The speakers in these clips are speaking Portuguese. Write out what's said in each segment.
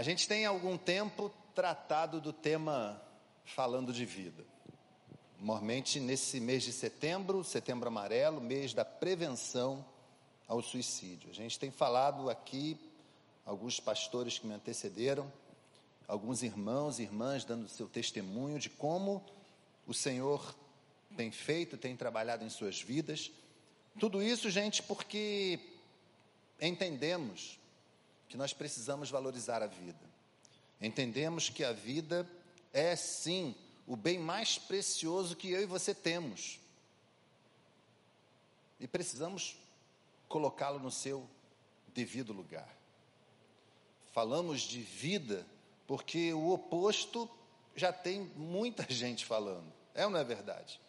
A gente tem algum tempo tratado do tema falando de vida. Normalmente nesse mês de setembro, setembro amarelo, mês da prevenção ao suicídio. A gente tem falado aqui, alguns pastores que me antecederam, alguns irmãos e irmãs dando seu testemunho de como o Senhor tem feito, tem trabalhado em suas vidas. Tudo isso, gente, porque entendemos que nós precisamos valorizar a vida. Entendemos que a vida é sim o bem mais precioso que eu e você temos. E precisamos colocá-lo no seu devido lugar. Falamos de vida porque o oposto já tem muita gente falando. É ou não é verdade?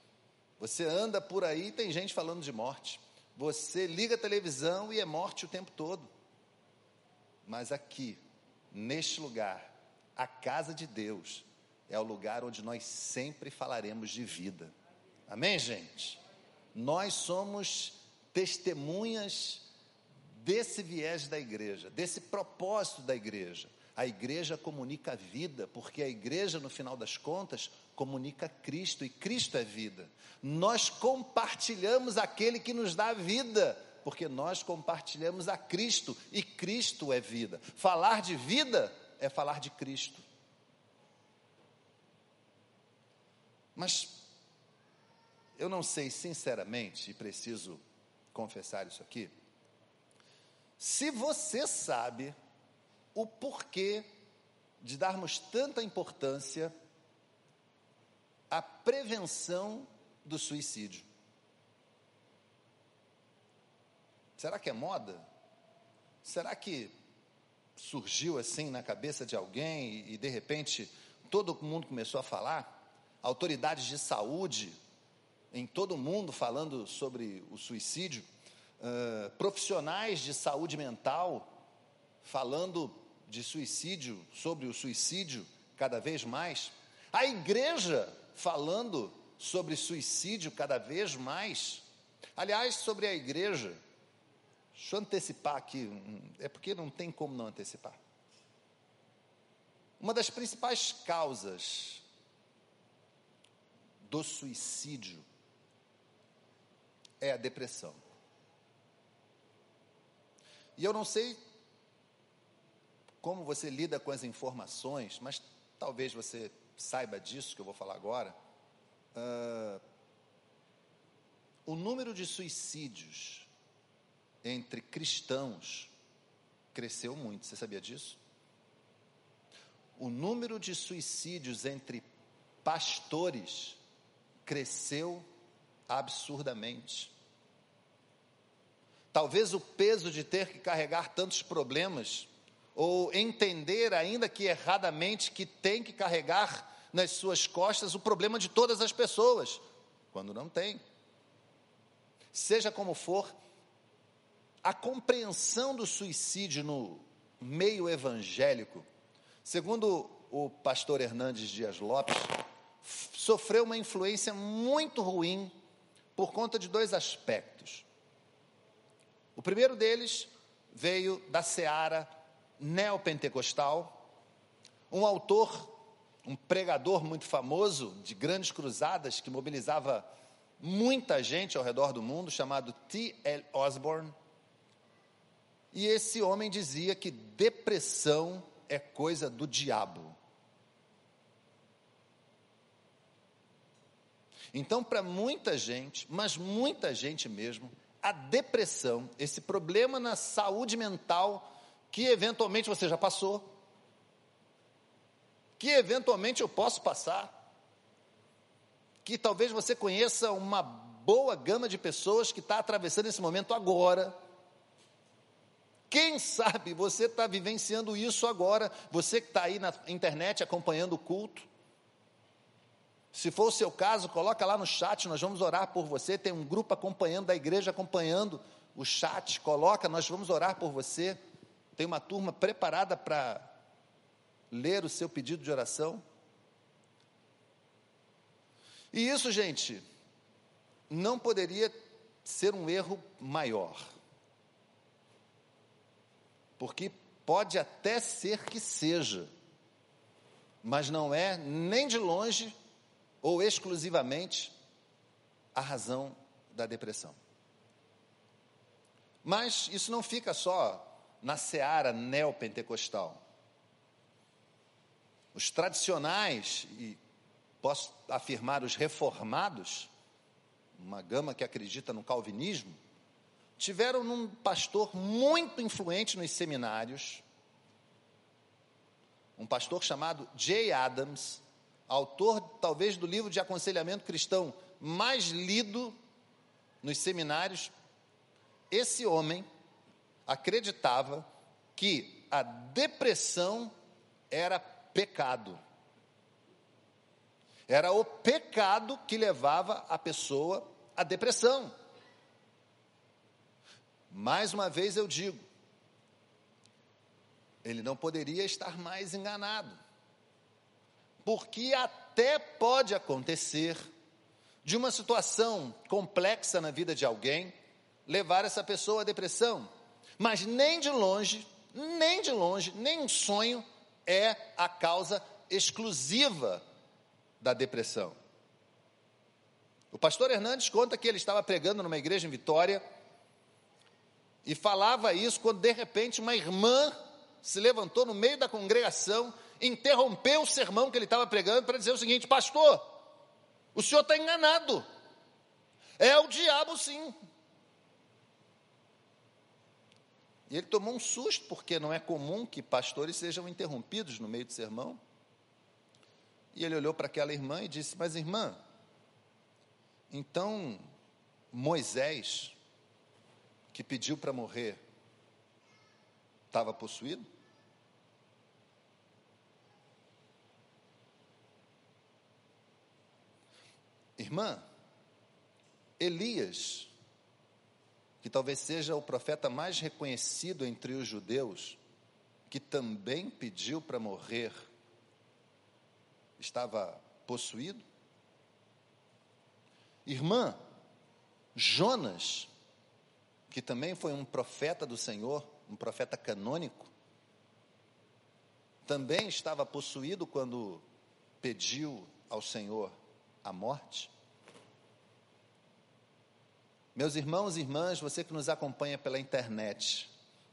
Você anda por aí, tem gente falando de morte. Você liga a televisão e é morte o tempo todo. Mas aqui, neste lugar, a casa de Deus, é o lugar onde nós sempre falaremos de vida. Amém, gente? Nós somos testemunhas desse viés da igreja, desse propósito da igreja. A igreja comunica a vida, porque a igreja, no final das contas, comunica Cristo, e Cristo é vida. Nós compartilhamos aquele que nos dá vida, porque nós compartilhamos a Cristo, e Cristo é vida. Falar de vida é falar de Cristo. Mas eu não sei sinceramente, e preciso confessar isso aqui, se você sabe o porquê de darmos tanta importância à prevenção do suicídio. Será que é moda? Será que surgiu assim na cabeça de alguém e, de repente todo mundo começou a falar? Autoridades de saúde em todo mundo falando sobre o suicídio, uh, profissionais de saúde mental falando de suicídio, sobre o suicídio cada vez mais, a igreja falando sobre suicídio cada vez mais. Aliás, sobre a igreja, deixa eu antecipar aqui, é porque não tem como não antecipar. Uma das principais causas do suicídio é a depressão. E eu não sei como você lida com as informações, mas talvez você saiba disso que eu vou falar agora. Uh, o número de suicídios entre cristãos cresceu muito, você sabia disso? O número de suicídios entre pastores cresceu absurdamente. Talvez o peso de ter que carregar tantos problemas ou entender, ainda que erradamente, que tem que carregar nas suas costas o problema de todas as pessoas, quando não tem. Seja como for, a compreensão do suicídio no meio evangélico, segundo o pastor Hernandes Dias Lopes, sofreu uma influência muito ruim por conta de dois aspectos. O primeiro deles veio da seara neopentecostal, um autor, um pregador muito famoso de grandes cruzadas que mobilizava muita gente ao redor do mundo, chamado T.L. Osborne. E esse homem dizia que depressão é coisa do diabo. Então, para muita gente, mas muita gente mesmo, a depressão, esse problema na saúde mental que eventualmente você já passou, que eventualmente eu posso passar, que talvez você conheça uma boa gama de pessoas que está atravessando esse momento agora. Quem sabe você está vivenciando isso agora, você que está aí na internet acompanhando o culto. Se for o seu caso, coloca lá no chat, nós vamos orar por você. Tem um grupo acompanhando da igreja acompanhando o chat, coloca, nós vamos orar por você. Tem uma turma preparada para ler o seu pedido de oração. E isso, gente, não poderia ser um erro maior. Porque Pode até ser que seja, mas não é nem de longe ou exclusivamente a razão da depressão. Mas isso não fica só na seara neopentecostal. Os tradicionais, e posso afirmar os reformados, uma gama que acredita no calvinismo, tiveram um pastor muito influente nos seminários, um pastor chamado Jay Adams, autor talvez do livro de aconselhamento cristão mais lido nos seminários. Esse homem acreditava que a depressão era pecado. Era o pecado que levava a pessoa à depressão. Mais uma vez eu digo, ele não poderia estar mais enganado. Porque até pode acontecer de uma situação complexa na vida de alguém levar essa pessoa à depressão. Mas nem de longe, nem de longe, nem um sonho é a causa exclusiva da depressão. O pastor Hernandes conta que ele estava pregando numa igreja em Vitória e falava isso quando de repente uma irmã se levantou no meio da congregação, interrompeu o sermão que ele estava pregando para dizer o seguinte: Pastor, o senhor está enganado. É o diabo, sim. E ele tomou um susto, porque não é comum que pastores sejam interrompidos no meio do sermão. E ele olhou para aquela irmã e disse: Mas irmã, então Moisés, que pediu para morrer, estava possuído? Irmã, Elias, que talvez seja o profeta mais reconhecido entre os judeus, que também pediu para morrer, estava possuído? Irmã, Jonas, que também foi um profeta do Senhor, um profeta canônico, também estava possuído quando pediu ao Senhor a morte? Meus irmãos e irmãs, você que nos acompanha pela internet,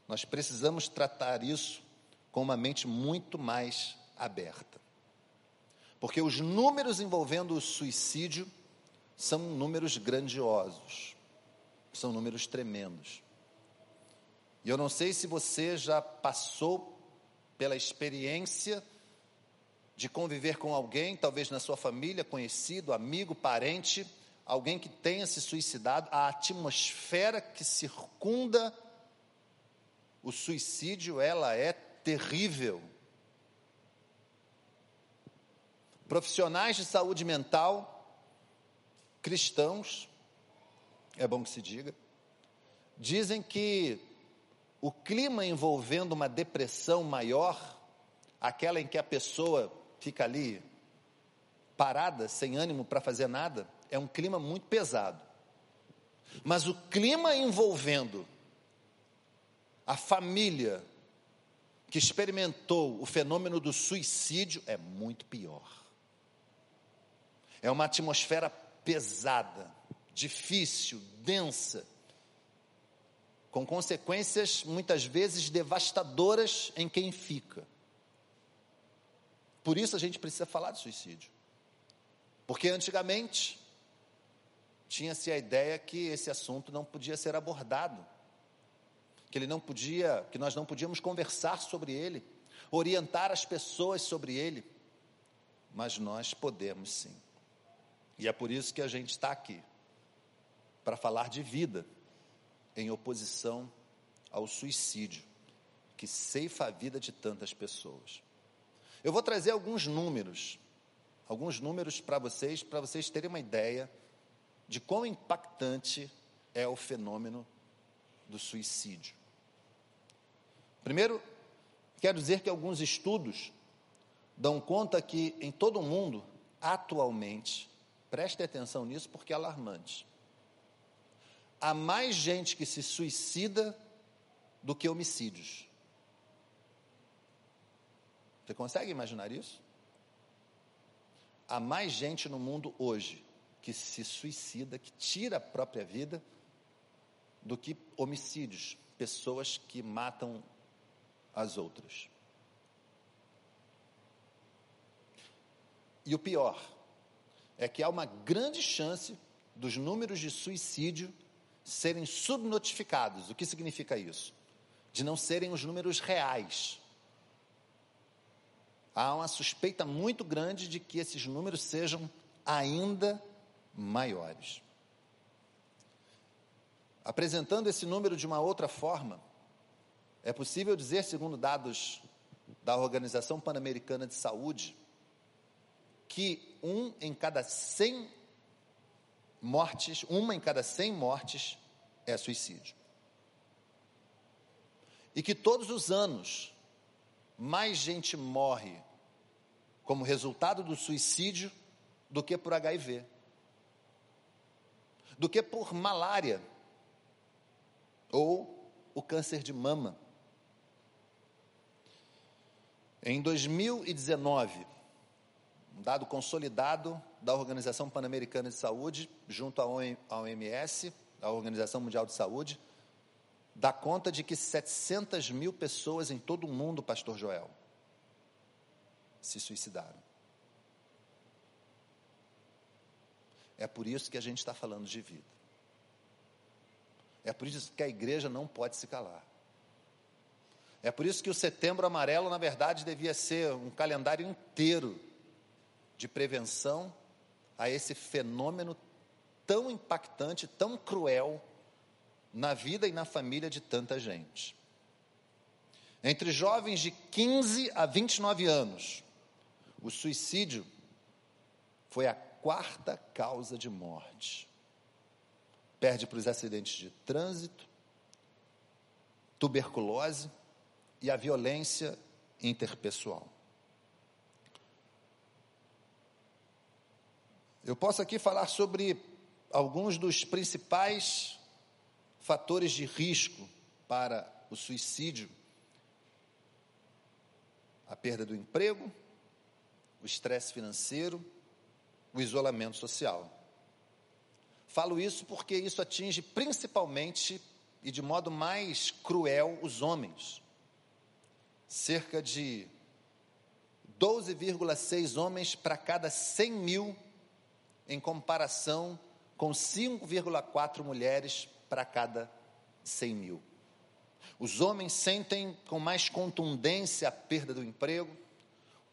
nós precisamos tratar isso com uma mente muito mais aberta. Porque os números envolvendo o suicídio são números grandiosos, são números tremendos. E eu não sei se você já passou pela experiência de conviver com alguém, talvez na sua família, conhecido, amigo, parente, alguém que tenha se suicidado, a atmosfera que circunda o suicídio, ela é terrível. Profissionais de saúde mental, cristãos, é bom que se diga, dizem que o clima envolvendo uma depressão maior, aquela em que a pessoa fica ali parada, sem ânimo para fazer nada, é um clima muito pesado. Mas o clima envolvendo a família que experimentou o fenômeno do suicídio é muito pior. É uma atmosfera pesada, difícil, densa, com consequências muitas vezes devastadoras em quem fica. Por isso a gente precisa falar de suicídio. Porque antigamente tinha-se a ideia que esse assunto não podia ser abordado, que ele não podia, que nós não podíamos conversar sobre ele, orientar as pessoas sobre ele. Mas nós podemos sim. E é por isso que a gente está aqui para falar de vida em oposição ao suicídio que ceifa a vida de tantas pessoas. Eu vou trazer alguns números, alguns números para vocês, para vocês terem uma ideia de quão impactante é o fenômeno do suicídio. Primeiro, quero dizer que alguns estudos dão conta que em todo o mundo, atualmente, preste atenção nisso porque é alarmante. Há mais gente que se suicida do que homicídios. Você consegue imaginar isso? Há mais gente no mundo hoje que se suicida, que tira a própria vida, do que homicídios, pessoas que matam as outras. E o pior é que há uma grande chance dos números de suicídio serem subnotificados. O que significa isso? De não serem os números reais. Há uma suspeita muito grande de que esses números sejam ainda maiores. Apresentando esse número de uma outra forma, é possível dizer, segundo dados da Organização Pan-Americana de Saúde, que um em cada 100 mortes, uma em cada 100 mortes é suicídio. E que todos os anos mais gente morre como resultado do suicídio do que por HIV, do que por malária ou o câncer de mama. Em 2019, um dado consolidado da Organização Pan-Americana de Saúde, junto à OMS, a Organização Mundial de Saúde, dá conta de que 700 mil pessoas em todo o mundo, Pastor Joel, se suicidaram. É por isso que a gente está falando de vida. É por isso que a igreja não pode se calar. É por isso que o setembro amarelo, na verdade, devia ser um calendário inteiro de prevenção a esse fenômeno tão impactante, tão cruel na vida e na família de tanta gente. Entre jovens de 15 a 29 anos, o suicídio foi a quarta causa de morte. Perde para os acidentes de trânsito, tuberculose e a violência interpessoal. Eu posso aqui falar sobre alguns dos principais fatores de risco para o suicídio: a perda do emprego, o estresse financeiro, o isolamento social. Falo isso porque isso atinge principalmente e de modo mais cruel os homens. Cerca de 12,6 homens para cada 100 mil em comparação com 5,4 mulheres para cada 100 mil. Os homens sentem com mais contundência a perda do emprego,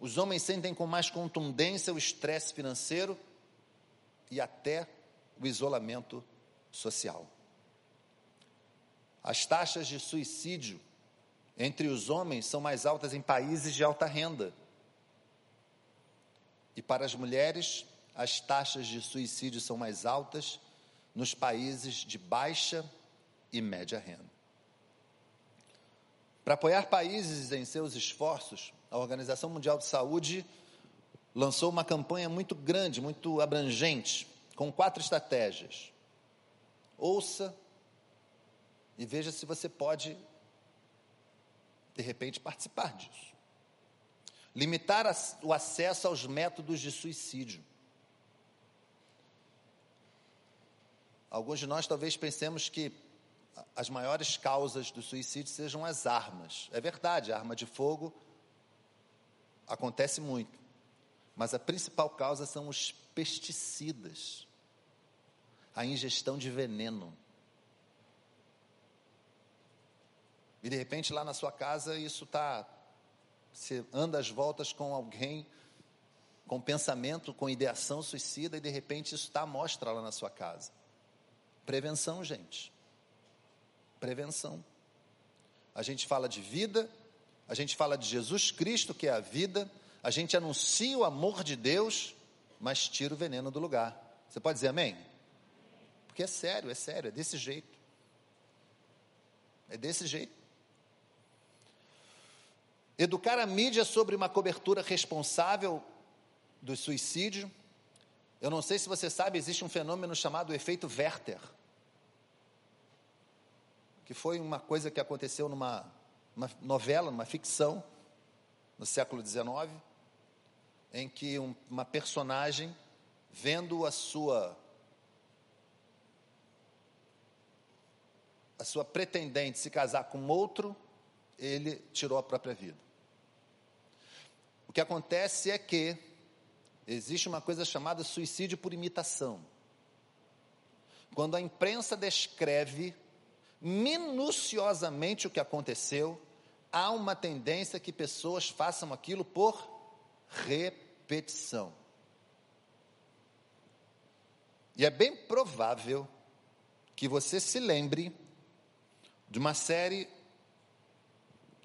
os homens sentem com mais contundência o estresse financeiro e até o isolamento social. As taxas de suicídio entre os homens são mais altas em países de alta renda. E para as mulheres, as taxas de suicídio são mais altas nos países de baixa e média renda. Para apoiar países em seus esforços, a Organização Mundial de Saúde lançou uma campanha muito grande, muito abrangente, com quatro estratégias. Ouça e veja se você pode, de repente, participar disso. Limitar o acesso aos métodos de suicídio. Alguns de nós talvez pensemos que as maiores causas do suicídio sejam as armas. É verdade, a arma de fogo acontece muito. Mas a principal causa são os pesticidas, a ingestão de veneno. E de repente lá na sua casa isso está. Você anda às voltas com alguém com pensamento, com ideação suicida, e de repente isso está à mostra lá na sua casa. Prevenção, gente. Prevenção. A gente fala de vida, a gente fala de Jesus Cristo, que é a vida, a gente anuncia o amor de Deus, mas tira o veneno do lugar. Você pode dizer amém? Porque é sério, é sério, é desse jeito. É desse jeito. Educar a mídia sobre uma cobertura responsável do suicídio. Eu não sei se você sabe, existe um fenômeno chamado efeito Werther que foi uma coisa que aconteceu numa novela, numa ficção, no século XIX, em que um, uma personagem, vendo a sua a sua pretendente se casar com outro, ele tirou a própria vida. O que acontece é que existe uma coisa chamada suicídio por imitação. Quando a imprensa descreve minuciosamente o que aconteceu, há uma tendência que pessoas façam aquilo por repetição. E é bem provável que você se lembre de uma série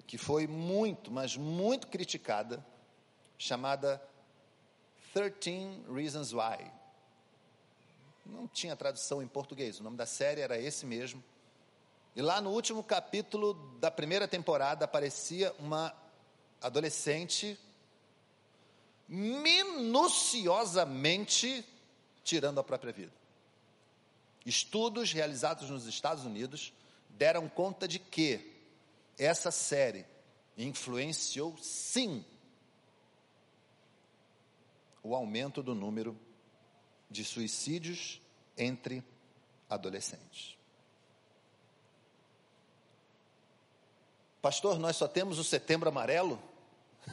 que foi muito, mas muito criticada, chamada 13 Reasons Why. Não tinha tradução em português, o nome da série era esse mesmo. E lá no último capítulo da primeira temporada aparecia uma adolescente minuciosamente tirando a própria vida. Estudos realizados nos Estados Unidos deram conta de que essa série influenciou, sim, o aumento do número de suicídios entre adolescentes. Pastor, nós só temos o setembro amarelo?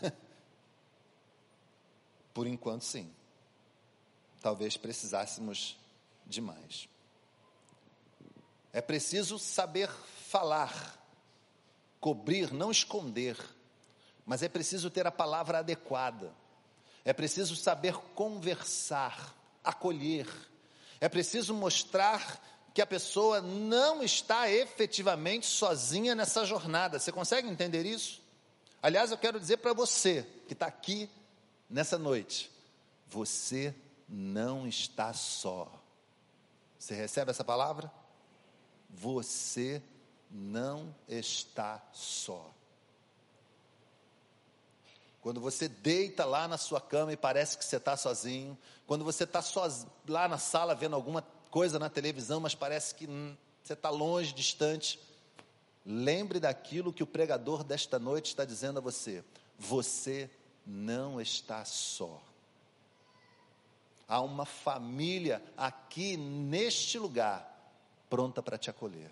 Por enquanto, sim. Talvez precisássemos de mais. É preciso saber falar, cobrir, não esconder, mas é preciso ter a palavra adequada. É preciso saber conversar, acolher. É preciso mostrar que a pessoa não está efetivamente sozinha nessa jornada. Você consegue entender isso? Aliás, eu quero dizer para você que está aqui nessa noite: você não está só. Você recebe essa palavra? Você não está só. Quando você deita lá na sua cama e parece que você está sozinho, quando você está lá na sala vendo alguma coisa na televisão, mas parece que você está longe, distante, lembre daquilo que o pregador desta noite está dizendo a você: você não está só. Há uma família aqui neste lugar pronta para te acolher.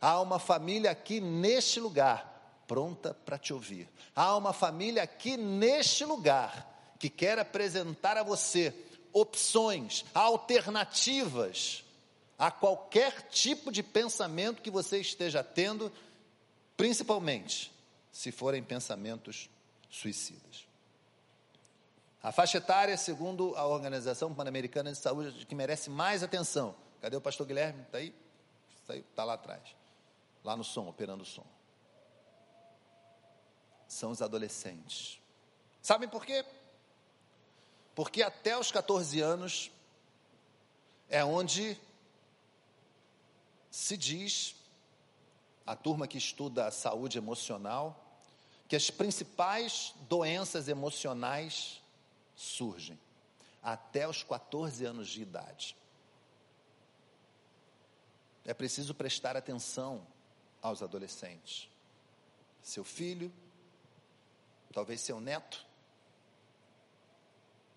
Há uma família aqui neste lugar pronta para te ouvir. Há uma família aqui neste lugar que quer apresentar a você opções, alternativas a qualquer tipo de pensamento que você esteja tendo, principalmente se forem pensamentos suicidas. A faixa etária, segundo a Organização Pan-Americana de Saúde, que merece mais atenção Cadê o pastor Guilherme? Está aí? Está lá atrás. Lá no som, operando o som. São os adolescentes. Sabem por quê? Porque até os 14 anos é onde se diz, a turma que estuda a saúde emocional, que as principais doenças emocionais surgem até os 14 anos de idade. É preciso prestar atenção aos adolescentes. Seu filho, talvez seu neto,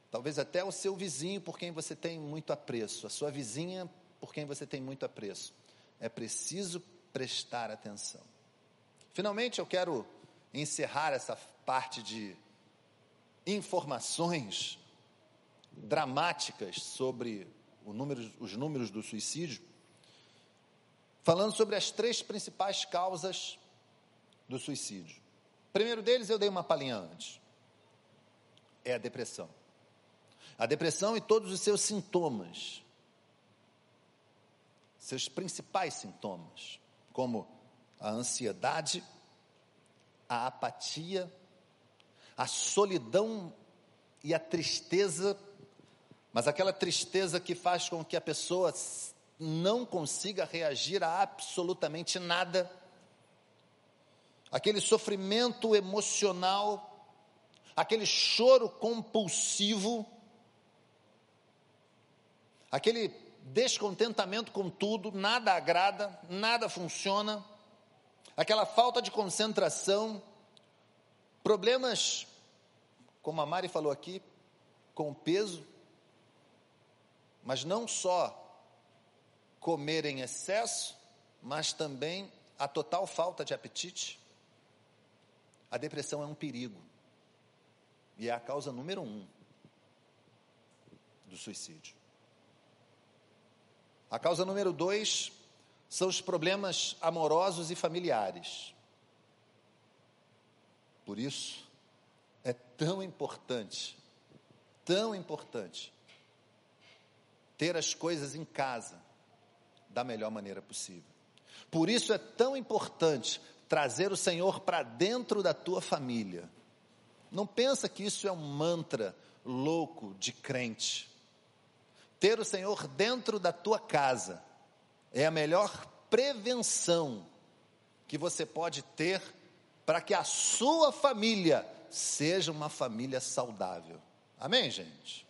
talvez até o seu vizinho por quem você tem muito apreço, a sua vizinha por quem você tem muito apreço. É preciso prestar atenção. Finalmente, eu quero encerrar essa parte de informações dramáticas sobre número, os números do suicídio falando sobre as três principais causas do suicídio. Primeiro deles eu dei uma palhinha antes. É a depressão. A depressão e todos os seus sintomas. Seus principais sintomas, como a ansiedade, a apatia, a solidão e a tristeza, mas aquela tristeza que faz com que a pessoa não consiga reagir a absolutamente nada, aquele sofrimento emocional, aquele choro compulsivo, aquele descontentamento com tudo, nada agrada, nada funciona, aquela falta de concentração, Problemas, como a Mari falou aqui, com peso, mas não só comer em excesso, mas também a total falta de apetite. A depressão é um perigo e é a causa número um do suicídio. A causa número dois são os problemas amorosos e familiares. Por isso, é tão importante, tão importante, ter as coisas em casa da melhor maneira possível. Por isso é tão importante trazer o Senhor para dentro da tua família. Não pensa que isso é um mantra louco de crente. Ter o Senhor dentro da tua casa é a melhor prevenção que você pode ter para que a sua família seja uma família saudável. Amém, gente?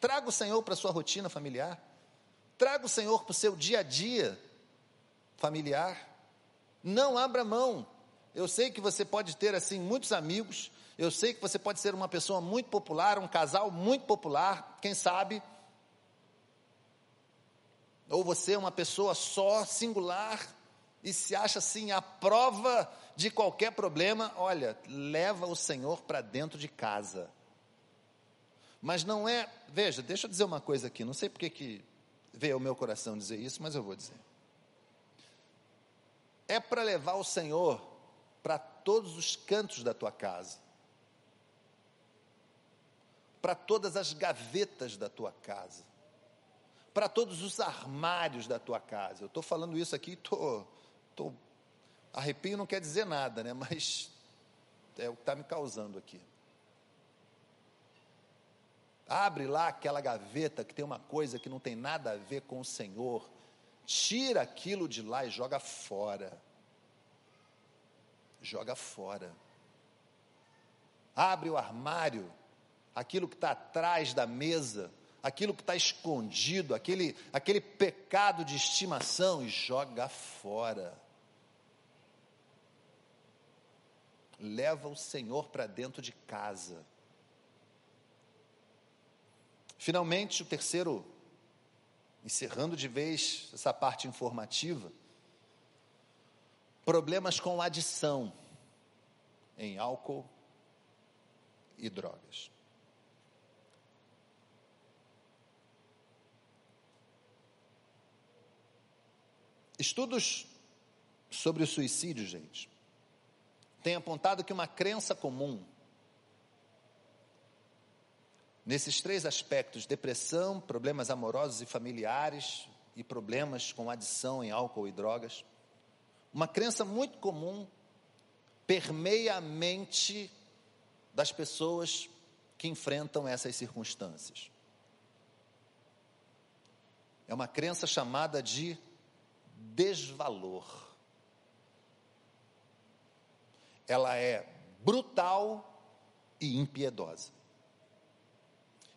Traga o Senhor para a sua rotina familiar. Traga o Senhor para o seu dia a dia familiar. Não abra mão. Eu sei que você pode ter assim muitos amigos. Eu sei que você pode ser uma pessoa muito popular, um casal muito popular, quem sabe ou você é uma pessoa só, singular, e se acha assim a prova de qualquer problema, olha, leva o Senhor para dentro de casa. Mas não é, veja, deixa eu dizer uma coisa aqui, não sei porque que veio ao meu coração dizer isso, mas eu vou dizer. É para levar o Senhor para todos os cantos da tua casa, para todas as gavetas da tua casa, para todos os armários da tua casa. Eu estou falando isso aqui. Tô, tô, arrepio não quer dizer nada, né? Mas é o que está me causando aqui. Abre lá aquela gaveta que tem uma coisa que não tem nada a ver com o Senhor. Tira aquilo de lá e joga fora. Joga fora. Abre o armário, aquilo que está atrás da mesa, aquilo que está escondido, aquele, aquele pecado de estimação e joga fora. Leva o Senhor para dentro de casa. Finalmente, o terceiro, encerrando de vez essa parte informativa, problemas com adição em álcool e drogas. Estudos sobre o suicídio, gente, têm apontado que uma crença comum nesses três aspectos: depressão, problemas amorosos e familiares e problemas com adição em álcool e drogas. Uma crença muito comum permeia a mente das pessoas que enfrentam essas circunstâncias. É uma crença chamada de desvalor. Ela é brutal e impiedosa.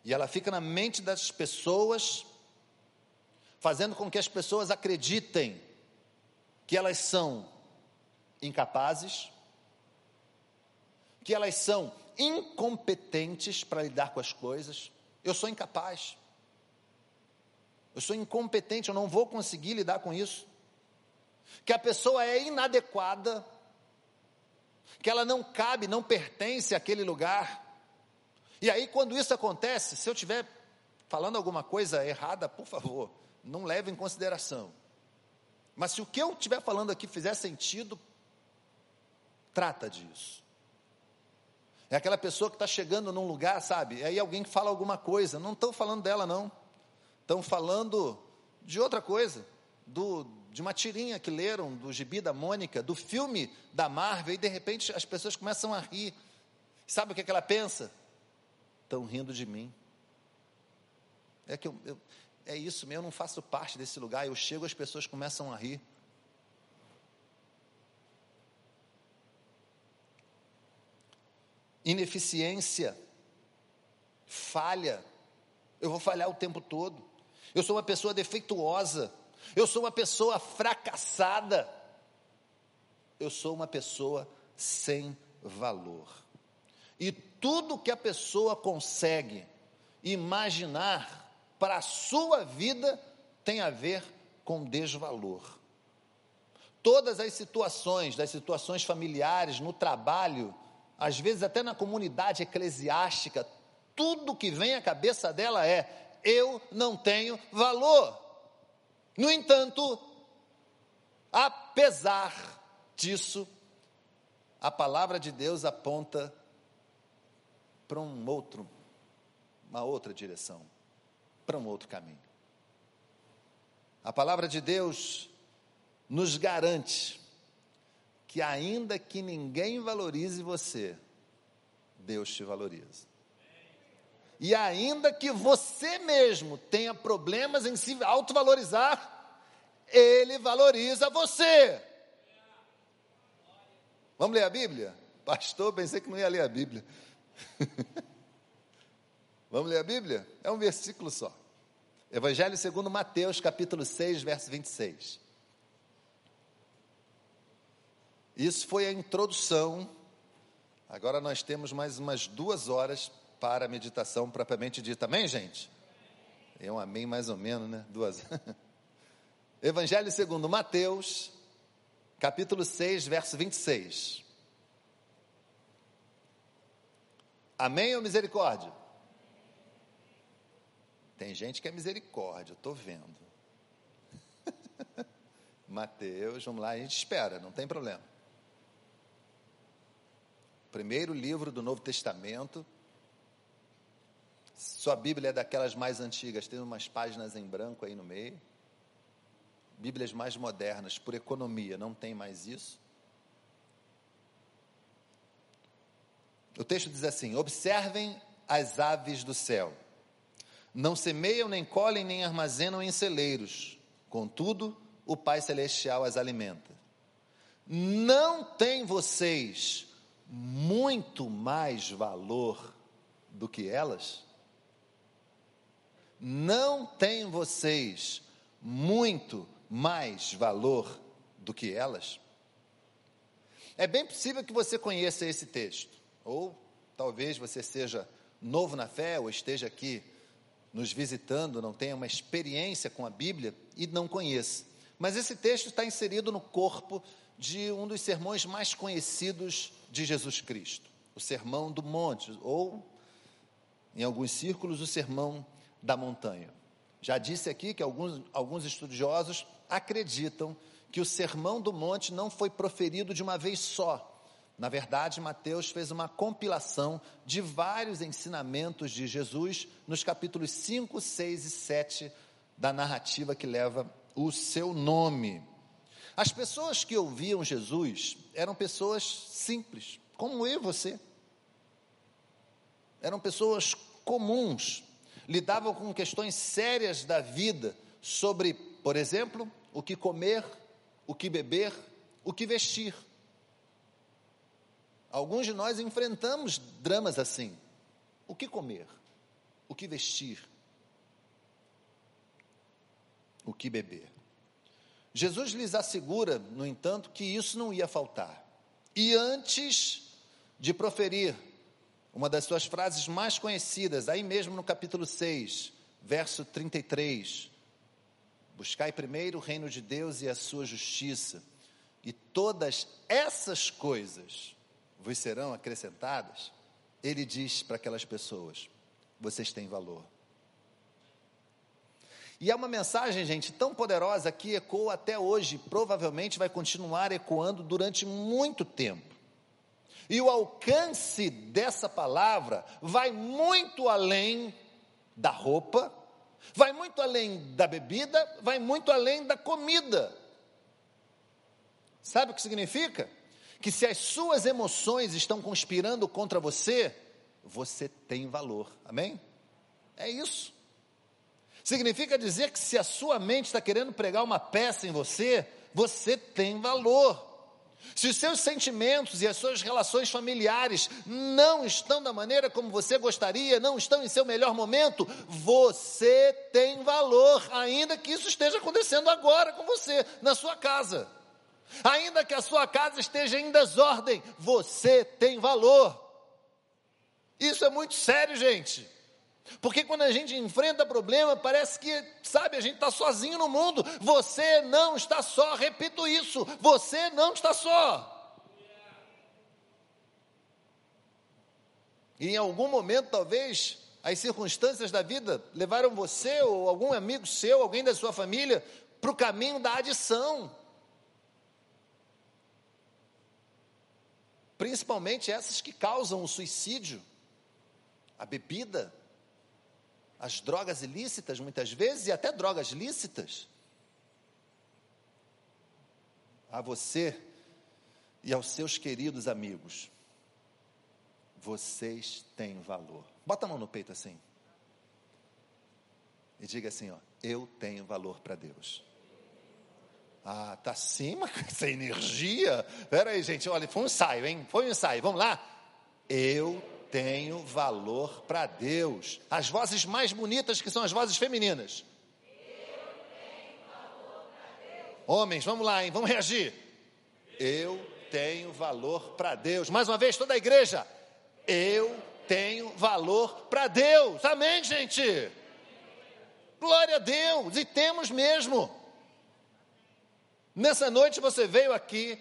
E ela fica na mente das pessoas, fazendo com que as pessoas acreditem que elas são incapazes, que elas são incompetentes para lidar com as coisas. Eu sou incapaz. Eu sou incompetente, eu não vou conseguir lidar com isso que a pessoa é inadequada, que ela não cabe, não pertence àquele lugar. E aí, quando isso acontece, se eu estiver falando alguma coisa errada, por favor, não leve em consideração. Mas se o que eu estiver falando aqui fizer sentido, trata disso. É aquela pessoa que está chegando num lugar, sabe? Aí alguém fala alguma coisa. Não estão falando dela, não. Estão falando de outra coisa. Do, de uma tirinha que leram do gibi da Mônica, do filme da Marvel, e de repente as pessoas começam a rir. Sabe o que, é que ela pensa? Estão rindo de mim. É que eu, eu, é isso mesmo, eu não faço parte desse lugar. Eu chego, as pessoas começam a rir. Ineficiência, falha. Eu vou falhar o tempo todo. Eu sou uma pessoa defeituosa. Eu sou uma pessoa fracassada. Eu sou uma pessoa sem valor. E tudo que a pessoa consegue imaginar para a sua vida tem a ver com desvalor. Todas as situações, das situações familiares, no trabalho, às vezes até na comunidade eclesiástica, tudo que vem à cabeça dela é: eu não tenho valor. No entanto, apesar disso, a palavra de Deus aponta para um outro, uma outra direção, para um outro caminho. A palavra de Deus nos garante que, ainda que ninguém valorize você, Deus te valoriza. E ainda que você mesmo tenha problemas em se autovalorizar, Ele valoriza você. Vamos ler a Bíblia? Pastor, pensei que não ia ler a Bíblia. Vamos ler a Bíblia? É um versículo só. Evangelho segundo Mateus, capítulo 6, verso 26. Isso foi a introdução. Agora nós temos mais umas duas horas para a meditação propriamente dita. Amém, gente? É um amém mais ou menos, né? Duas. Evangelho segundo Mateus, capítulo 6, verso 26. Amém ou misericórdia? Tem gente que é misericórdia, eu estou vendo. Mateus, vamos lá, a gente espera, não tem problema. Primeiro livro do Novo Testamento. Sua Bíblia é daquelas mais antigas, tem umas páginas em branco aí no meio. Bíblias mais modernas, por economia, não tem mais isso. O texto diz assim: Observem as aves do céu. Não semeiam, nem colhem, nem armazenam em celeiros. Contudo, o Pai Celestial as alimenta. Não tem vocês muito mais valor do que elas? Não tem vocês muito mais valor do que elas? É bem possível que você conheça esse texto. Ou talvez você seja novo na fé ou esteja aqui nos visitando, não tenha uma experiência com a Bíblia e não conheça. Mas esse texto está inserido no corpo de um dos sermões mais conhecidos de Jesus Cristo, o Sermão do Monte, ou, em alguns círculos, o Sermão da Montanha. Já disse aqui que alguns, alguns estudiosos acreditam que o Sermão do Monte não foi proferido de uma vez só, na verdade, Mateus fez uma compilação de vários ensinamentos de Jesus nos capítulos 5, 6 e 7 da narrativa que leva o seu nome. As pessoas que ouviam Jesus eram pessoas simples, como eu e você. Eram pessoas comuns, lidavam com questões sérias da vida, sobre, por exemplo, o que comer, o que beber, o que vestir. Alguns de nós enfrentamos dramas assim. O que comer? O que vestir? O que beber? Jesus lhes assegura, no entanto, que isso não ia faltar. E antes de proferir uma das suas frases mais conhecidas, aí mesmo no capítulo 6, verso 33, Buscai primeiro o reino de Deus e a sua justiça, e todas essas coisas vos serão acrescentadas, ele diz para aquelas pessoas: vocês têm valor. E é uma mensagem, gente, tão poderosa que ecoa até hoje, provavelmente vai continuar ecoando durante muito tempo. E o alcance dessa palavra vai muito além da roupa, vai muito além da bebida, vai muito além da comida. Sabe o que significa? Que se as suas emoções estão conspirando contra você, você tem valor. Amém? É isso. Significa dizer que se a sua mente está querendo pregar uma peça em você, você tem valor. Se os seus sentimentos e as suas relações familiares não estão da maneira como você gostaria, não estão em seu melhor momento, você tem valor, ainda que isso esteja acontecendo agora com você, na sua casa. Ainda que a sua casa esteja em desordem, você tem valor. Isso é muito sério, gente. Porque quando a gente enfrenta problema, parece que, sabe, a gente está sozinho no mundo. Você não está só, repito isso, você não está só. E em algum momento, talvez, as circunstâncias da vida levaram você ou algum amigo seu, alguém da sua família, para o caminho da adição. Principalmente essas que causam o suicídio, a bebida, as drogas ilícitas, muitas vezes, e até drogas lícitas. A você e aos seus queridos amigos, vocês têm valor. Bota a mão no peito assim. E diga assim, ó, eu tenho valor para Deus. Ah, tá acima com essa energia. Pera aí, gente, olha, foi um ensaio, hein? Foi um ensaio. Vamos lá? Eu tenho valor para Deus. As vozes mais bonitas que são as vozes femininas. Homens, vamos lá, hein? Vamos reagir. Eu tenho valor para Deus. Mais uma vez, toda a igreja. Eu tenho valor para Deus. Amém, gente? Glória a Deus. E temos mesmo. Nessa noite você veio aqui,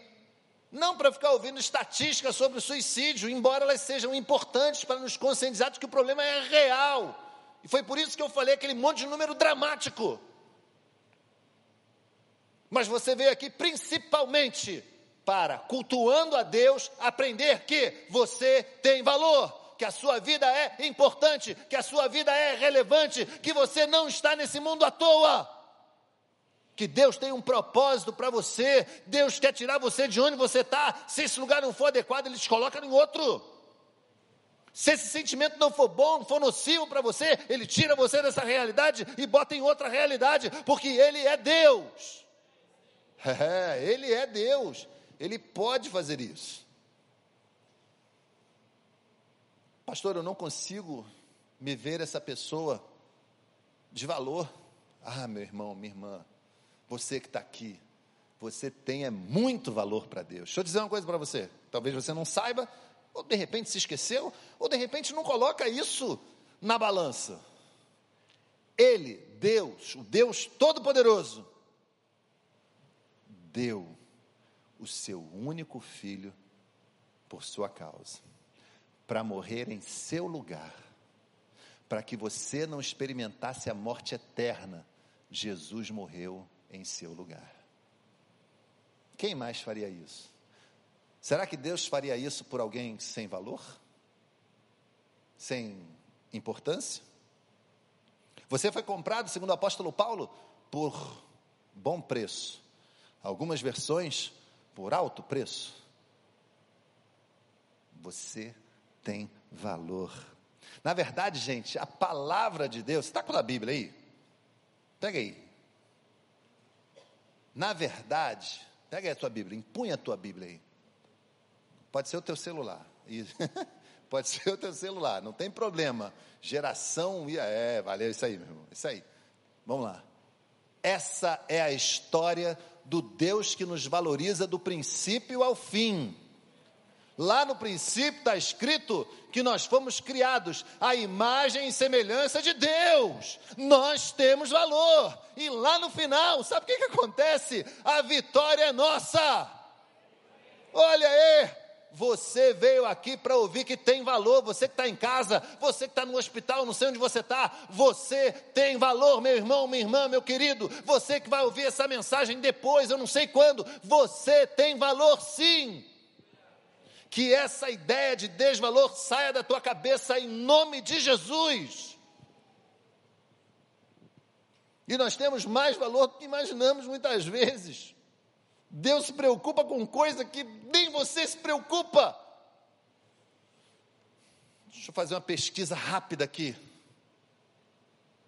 não para ficar ouvindo estatísticas sobre o suicídio, embora elas sejam importantes para nos conscientizar de que o problema é real. E foi por isso que eu falei aquele monte de número dramático. Mas você veio aqui principalmente para, cultuando a Deus, aprender que você tem valor, que a sua vida é importante, que a sua vida é relevante, que você não está nesse mundo à toa que Deus tem um propósito para você, Deus quer tirar você de onde você está. Se esse lugar não for adequado, Ele te coloca em outro. Se esse sentimento não for bom, for nocivo para você, Ele tira você dessa realidade e bota em outra realidade, porque Ele é Deus. É, Ele é Deus, Ele pode fazer isso. Pastor, eu não consigo me ver essa pessoa de valor. Ah, meu irmão, minha irmã, você que está aqui, você tem é muito valor para Deus. Deixa eu dizer uma coisa para você. Talvez você não saiba, ou de repente se esqueceu, ou de repente não coloca isso na balança. Ele, Deus, o Deus Todo-Poderoso, deu o seu único filho por sua causa, para morrer em seu lugar, para que você não experimentasse a morte eterna. Jesus morreu em seu lugar. Quem mais faria isso? Será que Deus faria isso por alguém sem valor? Sem importância? Você foi comprado, segundo o apóstolo Paulo, por bom preço. Algumas versões, por alto preço. Você tem valor. Na verdade, gente, a palavra de Deus, está com a Bíblia aí? Pega aí. Na verdade, pega aí a tua Bíblia, empunha a tua Bíblia aí. Pode ser o teu celular. Pode ser o teu celular, não tem problema. Geração, é, valeu isso aí, meu irmão. Isso aí. Vamos lá. Essa é a história do Deus que nos valoriza do princípio ao fim. Lá no princípio está escrito que nós fomos criados à imagem e semelhança de Deus. Nós temos valor. E lá no final, sabe o que, que acontece? A vitória é nossa. Olha aí, você veio aqui para ouvir que tem valor. Você que está em casa, você que está no hospital, não sei onde você está, você tem valor, meu irmão, minha irmã, meu querido. Você que vai ouvir essa mensagem depois, eu não sei quando, você tem valor sim que essa ideia de desvalor saia da tua cabeça em nome de Jesus. E nós temos mais valor do que imaginamos muitas vezes. Deus se preocupa com coisa que nem você se preocupa. Deixa eu fazer uma pesquisa rápida aqui.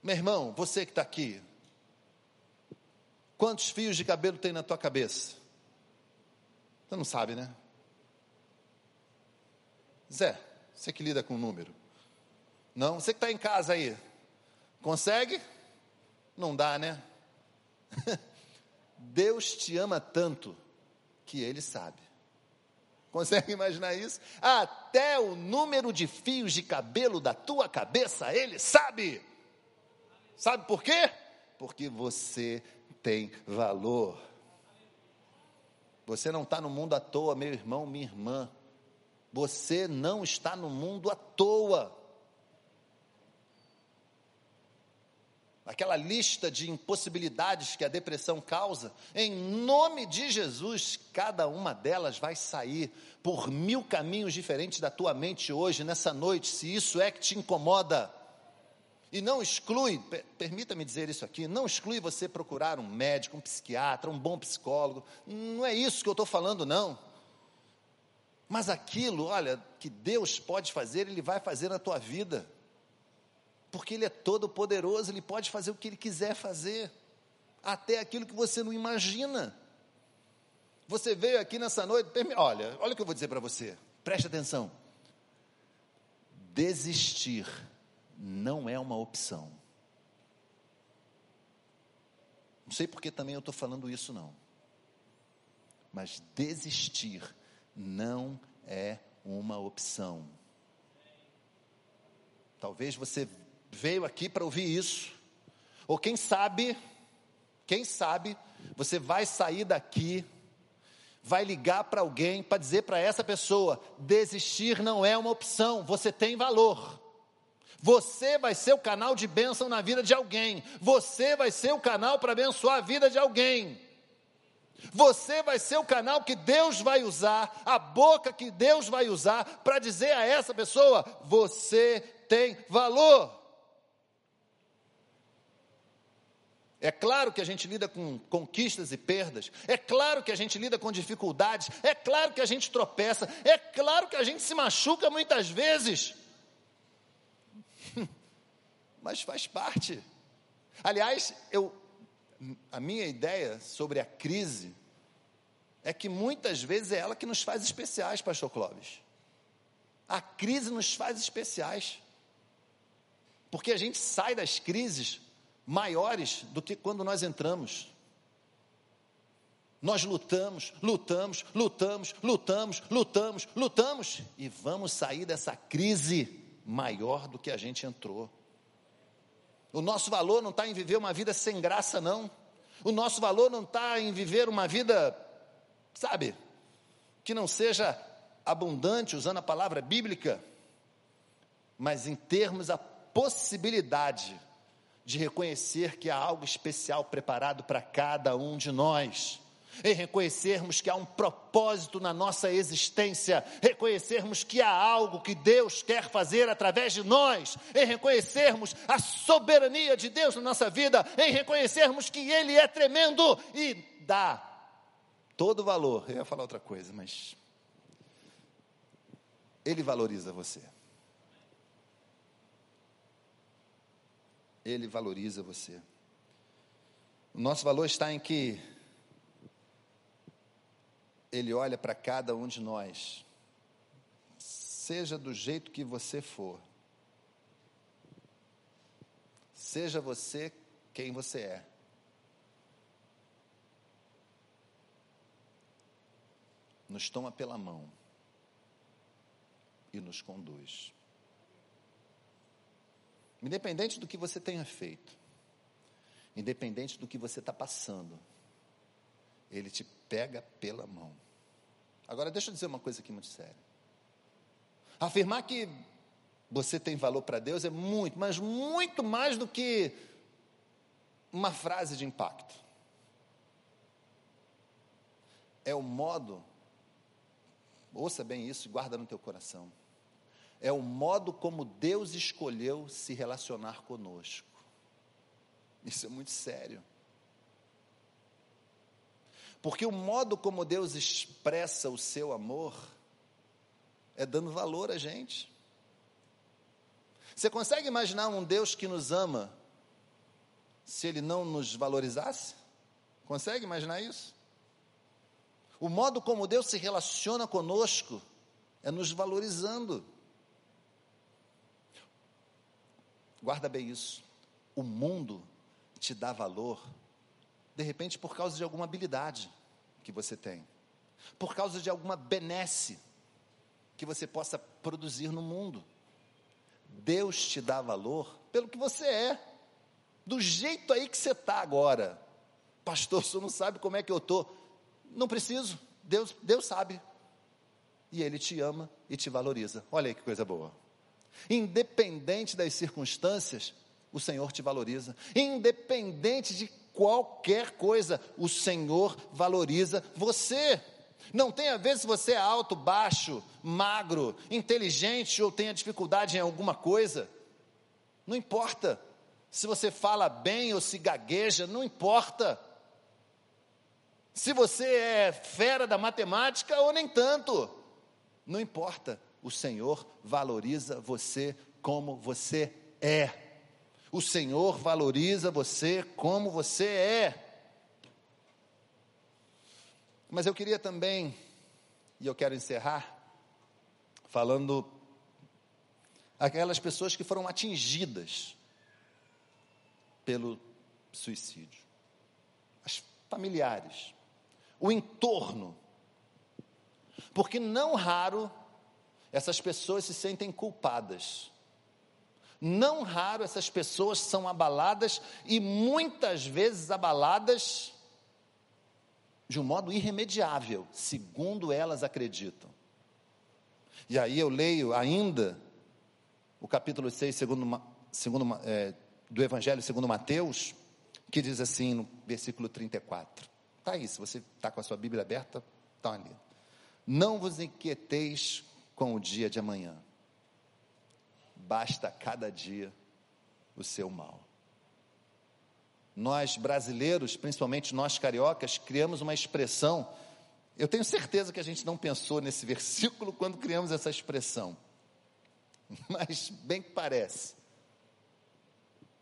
Meu irmão, você que está aqui, quantos fios de cabelo tem na tua cabeça? Você não sabe, né? Zé, você que lida com número. Não, você que está em casa aí. Consegue? Não dá, né? Deus te ama tanto que Ele sabe Consegue imaginar isso? Até o número de fios de cabelo da tua cabeça, ele sabe. Sabe por quê? Porque você tem valor. Você não está no mundo à toa, meu irmão, minha irmã. Você não está no mundo à toa. aquela lista de impossibilidades que a depressão causa, em nome de Jesus, cada uma delas vai sair por mil caminhos diferentes da tua mente hoje, nessa noite, se isso é que te incomoda. E não exclui, permita-me dizer isso aqui, não exclui você procurar um médico, um psiquiatra, um bom psicólogo, não é isso que eu estou falando, não. Mas aquilo, olha, que Deus pode fazer, Ele vai fazer na tua vida porque Ele é todo poderoso, Ele pode fazer o que Ele quiser fazer, até aquilo que você não imagina. Você veio aqui nessa noite, olha, olha o que eu vou dizer para você, preste atenção. Desistir não é uma opção. Não sei porque também eu estou falando isso, não. Mas desistir não é uma opção. Talvez você veio aqui para ouvir isso. Ou quem sabe, quem sabe, você vai sair daqui, vai ligar para alguém para dizer para essa pessoa: desistir não é uma opção, você tem valor. Você vai ser o canal de bênção na vida de alguém. Você vai ser o canal para abençoar a vida de alguém. Você vai ser o canal que Deus vai usar, a boca que Deus vai usar para dizer a essa pessoa: você tem valor. É claro que a gente lida com conquistas e perdas, é claro que a gente lida com dificuldades, é claro que a gente tropeça, é claro que a gente se machuca muitas vezes. Mas faz parte. Aliás, eu, a minha ideia sobre a crise é que muitas vezes é ela que nos faz especiais, Pastor Clóvis. A crise nos faz especiais. Porque a gente sai das crises maiores do que quando nós entramos. Nós lutamos, lutamos, lutamos, lutamos, lutamos, lutamos e vamos sair dessa crise maior do que a gente entrou. O nosso valor não está em viver uma vida sem graça, não. O nosso valor não está em viver uma vida, sabe, que não seja abundante, usando a palavra bíblica, mas em termos a possibilidade de reconhecer que há algo especial preparado para cada um de nós. Em reconhecermos que há um propósito na nossa existência, reconhecermos que há algo que Deus quer fazer através de nós, em reconhecermos a soberania de Deus na nossa vida, em reconhecermos que Ele é tremendo e dá todo o valor. Eu ia falar outra coisa, mas Ele valoriza você. Ele valoriza você. O nosso valor está em que Ele olha para cada um de nós, seja do jeito que você for, seja você quem você é. Nos toma pela mão e nos conduz. Independente do que você tenha feito, independente do que você está passando, Ele te pega pela mão. Agora, deixa eu dizer uma coisa aqui muito séria. Afirmar que você tem valor para Deus é muito, mas muito mais do que uma frase de impacto. É o modo, ouça bem isso, guarda no teu coração é o modo como Deus escolheu se relacionar conosco. Isso é muito sério. Porque o modo como Deus expressa o seu amor é dando valor a gente. Você consegue imaginar um Deus que nos ama se ele não nos valorizasse? Consegue imaginar isso? O modo como Deus se relaciona conosco é nos valorizando. Guarda bem isso. O mundo te dá valor, de repente por causa de alguma habilidade que você tem. por causa de alguma benesse que você possa produzir no mundo. Deus te dá valor pelo que você é, do jeito aí que você está agora. Pastor, você não sabe como é que eu estou. Não preciso, Deus, Deus sabe. E Ele te ama e te valoriza. Olha aí que coisa boa. Independente das circunstâncias, o Senhor te valoriza. Independente de qualquer coisa, o Senhor valoriza você. Não tem a ver se você é alto, baixo, magro, inteligente ou tenha dificuldade em alguma coisa. Não importa. Se você fala bem ou se gagueja, não importa. Se você é fera da matemática ou nem tanto, não importa. O Senhor valoriza você como você é. O Senhor valoriza você como você é. Mas eu queria também, e eu quero encerrar, falando aquelas pessoas que foram atingidas pelo suicídio, as familiares, o entorno, porque não raro essas pessoas se sentem culpadas. Não raro essas pessoas são abaladas e muitas vezes abaladas de um modo irremediável, segundo elas acreditam. E aí eu leio ainda o capítulo 6, segundo, segundo, é, do Evangelho segundo Mateus, que diz assim no versículo 34. Está aí, se você está com a sua Bíblia aberta, está ali. Não vos inquieteis com o dia de amanhã, basta cada dia o seu mal nós brasileiros, principalmente nós cariocas, criamos uma expressão. Eu tenho certeza que a gente não pensou nesse versículo quando criamos essa expressão, mas bem que parece.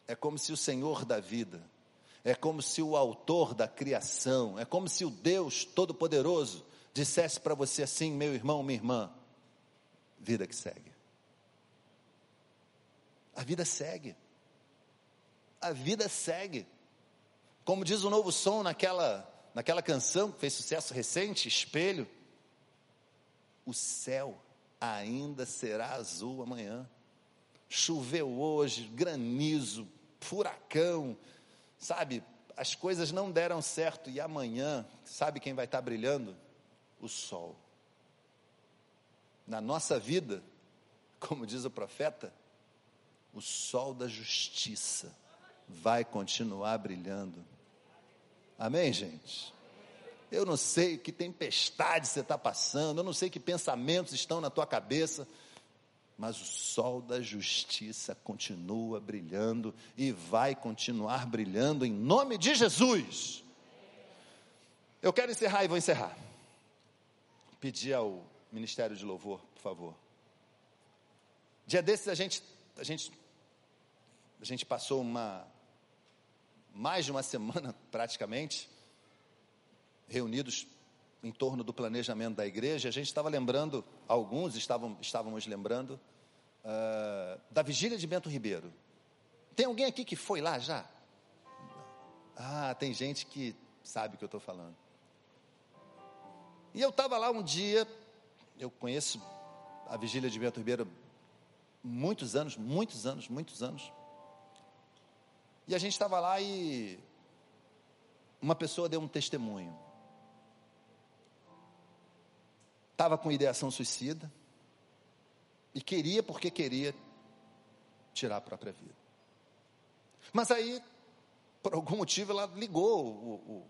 É como se o Senhor da vida, é como se o Autor da criação, é como se o Deus Todo-Poderoso dissesse para você assim, meu irmão, minha irmã: vida que segue. A vida segue. A vida segue. Como diz o novo som naquela, naquela canção que fez sucesso recente, Espelho, o céu ainda será azul amanhã. Choveu hoje, granizo, furacão, sabe? As coisas não deram certo e amanhã, sabe quem vai estar brilhando? O sol. Na nossa vida, como diz o profeta, o sol da justiça vai continuar brilhando. Amém, gente? Eu não sei que tempestade você está passando, eu não sei que pensamentos estão na tua cabeça, mas o sol da justiça continua brilhando e vai continuar brilhando em nome de Jesus. Eu quero encerrar e vou encerrar. Pedir ao Ministério de Louvor, por favor. Dia desses a gente, a gente, a gente passou uma, mais de uma semana praticamente, reunidos em torno do planejamento da igreja, a gente estava lembrando, alguns estavam, estávamos lembrando, uh, da vigília de Bento Ribeiro. Tem alguém aqui que foi lá já? Ah, tem gente que sabe o que eu estou falando. E eu estava lá um dia, eu conheço a vigília de Bento Ribeiro muitos anos, muitos anos, muitos anos. E a gente estava lá e uma pessoa deu um testemunho. Estava com ideação suicida e queria, porque queria, tirar a própria vida. Mas aí, por algum motivo, ela ligou o, o,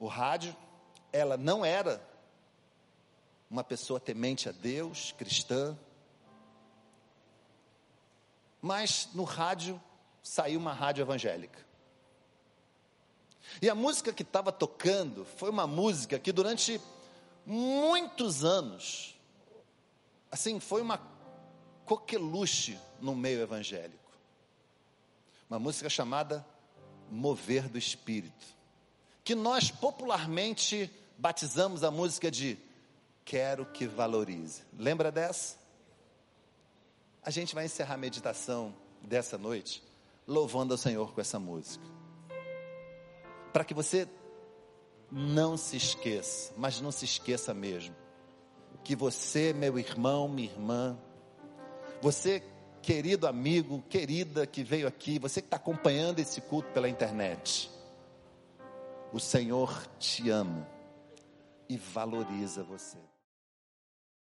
o rádio. Ela não era uma pessoa temente a Deus, cristã, mas no rádio saiu uma rádio evangélica. E a música que estava tocando foi uma música que durante muitos anos, assim, foi uma coqueluche no meio evangélico. Uma música chamada Mover do Espírito, que nós popularmente batizamos a música de Quero que valorize. Lembra dessa? A gente vai encerrar a meditação dessa noite louvando ao Senhor com essa música. Para que você não se esqueça, mas não se esqueça mesmo, que você, meu irmão, minha irmã, você, querido amigo, querida que veio aqui, você que está acompanhando esse culto pela internet, o Senhor te ama e valoriza você.